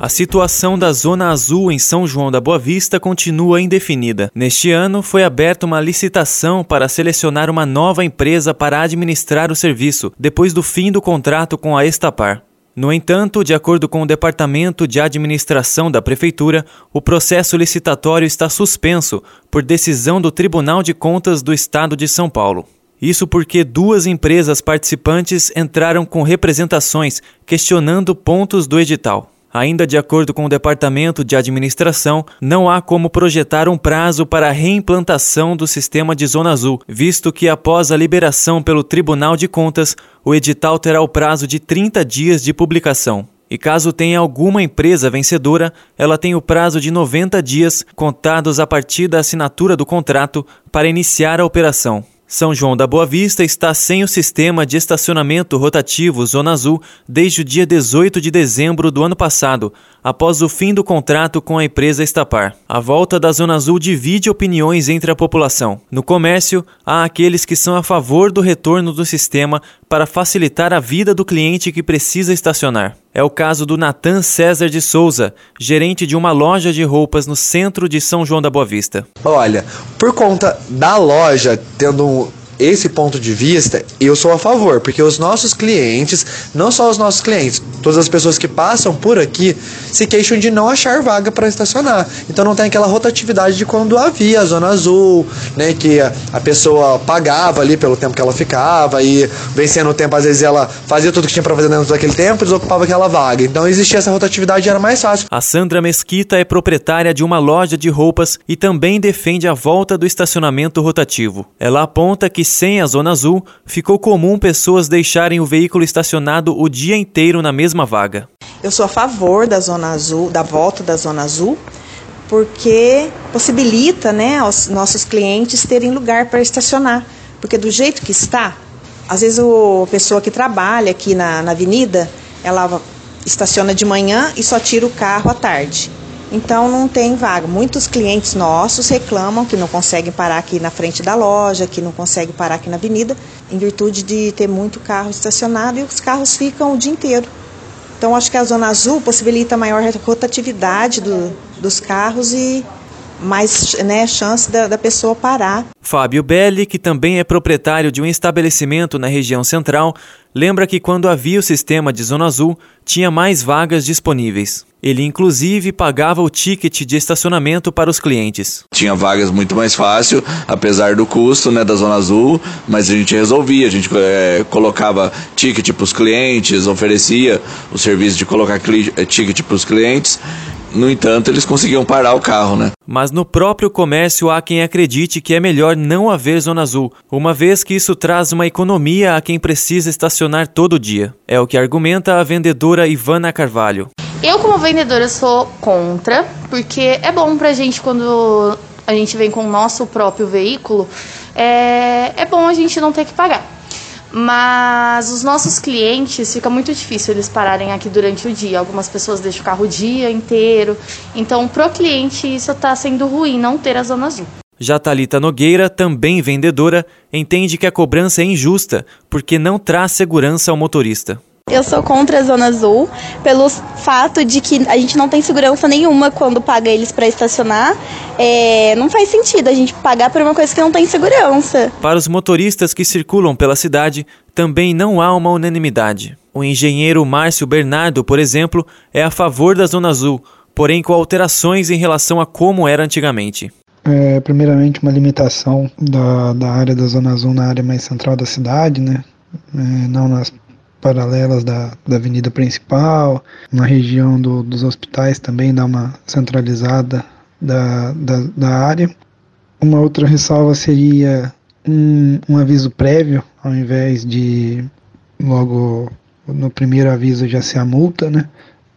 A situação da Zona Azul em São João da Boa Vista continua indefinida. Neste ano, foi aberta uma licitação para selecionar uma nova empresa para administrar o serviço, depois do fim do contrato com a Estapar. No entanto, de acordo com o Departamento de Administração da Prefeitura, o processo licitatório está suspenso por decisão do Tribunal de Contas do Estado de São Paulo. Isso porque duas empresas participantes entraram com representações questionando pontos do edital. Ainda de acordo com o Departamento de Administração, não há como projetar um prazo para a reimplantação do sistema de Zona Azul, visto que após a liberação pelo Tribunal de Contas, o edital terá o prazo de 30 dias de publicação. E caso tenha alguma empresa vencedora, ela tem o prazo de 90 dias contados a partir da assinatura do contrato para iniciar a operação. São João da Boa Vista está sem o sistema de estacionamento rotativo Zona Azul desde o dia 18 de dezembro do ano passado, após o fim do contrato com a empresa Estapar. A volta da Zona Azul divide opiniões entre a população. No comércio, há aqueles que são a favor do retorno do sistema para facilitar a vida do cliente que precisa estacionar. É o caso do Natan César de Souza, gerente de uma loja de roupas no centro de São João da Boa Vista. Olha, por conta da loja tendo esse ponto de vista, eu sou a favor, porque os nossos clientes, não só os nossos clientes, todas as pessoas que passam por aqui se queixam de não achar vaga para estacionar. Então não tem aquela rotatividade de quando havia a zona azul, né, que a pessoa pagava ali pelo tempo que ela ficava e vencendo o tempo, às vezes ela fazia tudo que tinha para fazer dentro daquele tempo e desocupava aquela vaga. Então existia essa rotatividade e era mais fácil. A Sandra Mesquita é proprietária de uma loja de roupas e também defende a volta do estacionamento rotativo. Ela aponta que sem a Zona Azul, ficou comum pessoas deixarem o veículo estacionado o dia inteiro na mesma vaga. Eu sou a favor da Zona Azul, da volta da Zona Azul, porque possibilita né, aos nossos clientes terem lugar para estacionar. Porque do jeito que está, às vezes a pessoa que trabalha aqui na, na avenida, ela estaciona de manhã e só tira o carro à tarde. Então não tem vaga. Muitos clientes nossos reclamam que não conseguem parar aqui na frente da loja, que não conseguem parar aqui na avenida, em virtude de ter muito carro estacionado e os carros ficam o dia inteiro. Então acho que a zona azul possibilita maior rotatividade do, dos carros e mais né, chance da, da pessoa parar. Fábio Belli, que também é proprietário de um estabelecimento na região central, lembra que quando havia o sistema de Zona Azul, tinha mais vagas disponíveis. Ele inclusive pagava o ticket de estacionamento para os clientes. Tinha vagas muito mais fácil, apesar do custo né, da Zona Azul, mas a gente resolvia, a gente é, colocava ticket para os clientes, oferecia o serviço de colocar eh, ticket para os clientes no entanto, eles conseguiam parar o carro, né? Mas no próprio comércio há quem acredite que é melhor não haver zona azul, uma vez que isso traz uma economia a quem precisa estacionar todo dia. É o que argumenta a vendedora Ivana Carvalho. Eu, como vendedora, sou contra, porque é bom pra gente quando a gente vem com o nosso próprio veículo, é, é bom a gente não ter que pagar. Mas os nossos clientes fica muito difícil eles pararem aqui durante o dia. Algumas pessoas deixam o carro o dia inteiro. Então, pro cliente, isso está sendo ruim não ter a zona azul. Já Talita Nogueira, também vendedora, entende que a cobrança é injusta porque não traz segurança ao motorista. Eu sou contra a Zona Azul pelo fato de que a gente não tem segurança nenhuma quando paga eles para estacionar. É, não faz sentido a gente pagar por uma coisa que não tem segurança. Para os motoristas que circulam pela cidade, também não há uma unanimidade. O engenheiro Márcio Bernardo, por exemplo, é a favor da Zona Azul, porém com alterações em relação a como era antigamente. É, primeiramente, uma limitação da, da área da Zona Azul na área mais central da cidade, né? É, não nas paralelas da, da avenida principal, na região do, dos hospitais também dá uma centralizada da, da, da área. Uma outra ressalva seria um, um aviso prévio, ao invés de logo no primeiro aviso já ser a multa, né?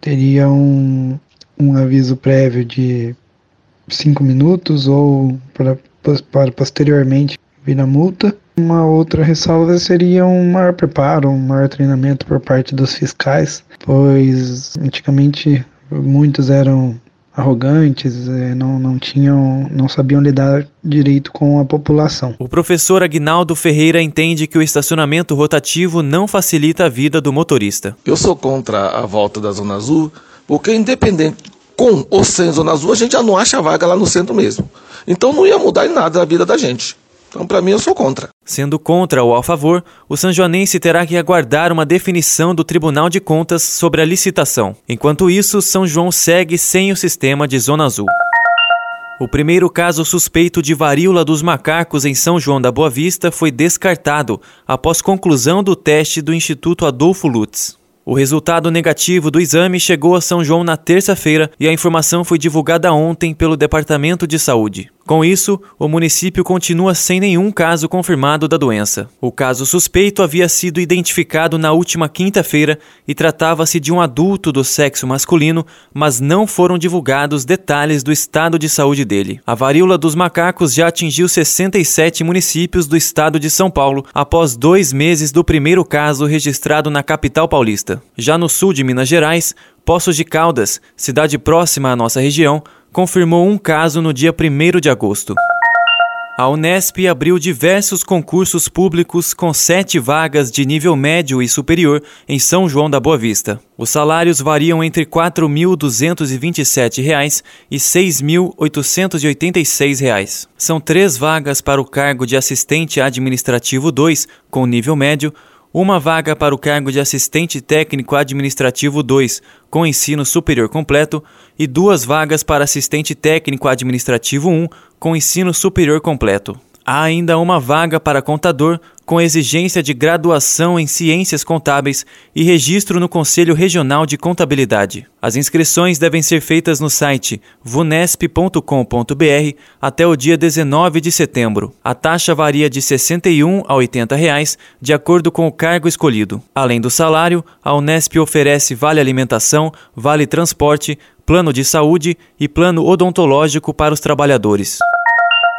Teria um, um aviso prévio de cinco minutos ou para, posteriormente vir a multa. Uma outra ressalva seria um maior preparo, um maior treinamento por parte dos fiscais, pois antigamente muitos eram arrogantes, é, não, não tinham, não sabiam lidar direito com a população. O professor Agnaldo Ferreira entende que o estacionamento rotativo não facilita a vida do motorista. Eu sou contra a volta da Zona Azul, porque independente com ou sem Zona Azul, a gente já não acha vaga lá no centro mesmo. Então não ia mudar em nada a vida da gente. Então, para mim, eu sou contra. Sendo contra ou a favor, o sanjoanense terá que aguardar uma definição do Tribunal de Contas sobre a licitação. Enquanto isso, São João segue sem o sistema de Zona Azul. O primeiro caso suspeito de varíola dos macacos em São João da Boa Vista foi descartado após conclusão do teste do Instituto Adolfo Lutz. O resultado negativo do exame chegou a São João na terça-feira e a informação foi divulgada ontem pelo Departamento de Saúde. Com isso, o município continua sem nenhum caso confirmado da doença. O caso suspeito havia sido identificado na última quinta-feira e tratava-se de um adulto do sexo masculino, mas não foram divulgados detalhes do estado de saúde dele. A varíola dos macacos já atingiu 67 municípios do estado de São Paulo após dois meses do primeiro caso registrado na capital paulista. Já no sul de Minas Gerais, Poços de Caldas, cidade próxima à nossa região, confirmou um caso no dia 1 de agosto. A Unesp abriu diversos concursos públicos com sete vagas de nível médio e superior em São João da Boa Vista. Os salários variam entre R$ 4.227 e R$ 6.886. São três vagas para o cargo de assistente administrativo 2, com nível médio, uma vaga para o cargo de assistente técnico administrativo 2, com ensino superior completo, e duas vagas para assistente técnico administrativo 1, com ensino superior completo. Há ainda uma vaga para contador com exigência de graduação em ciências contábeis e registro no Conselho Regional de Contabilidade. As inscrições devem ser feitas no site vunesp.com.br até o dia 19 de setembro. A taxa varia de R$ 61 a 80 reais, de acordo com o cargo escolhido. Além do salário, a Unesp oferece vale alimentação, vale transporte, plano de saúde e plano odontológico para os trabalhadores.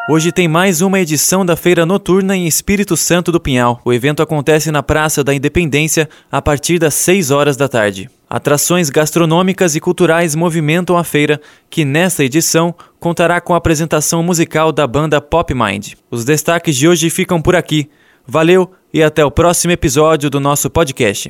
Hoje tem mais uma edição da Feira Noturna em Espírito Santo do Pinhal. O evento acontece na Praça da Independência a partir das 6 horas da tarde. Atrações gastronômicas e culturais movimentam a feira, que nesta edição contará com a apresentação musical da banda Pop Mind. Os destaques de hoje ficam por aqui. Valeu e até o próximo episódio do nosso podcast.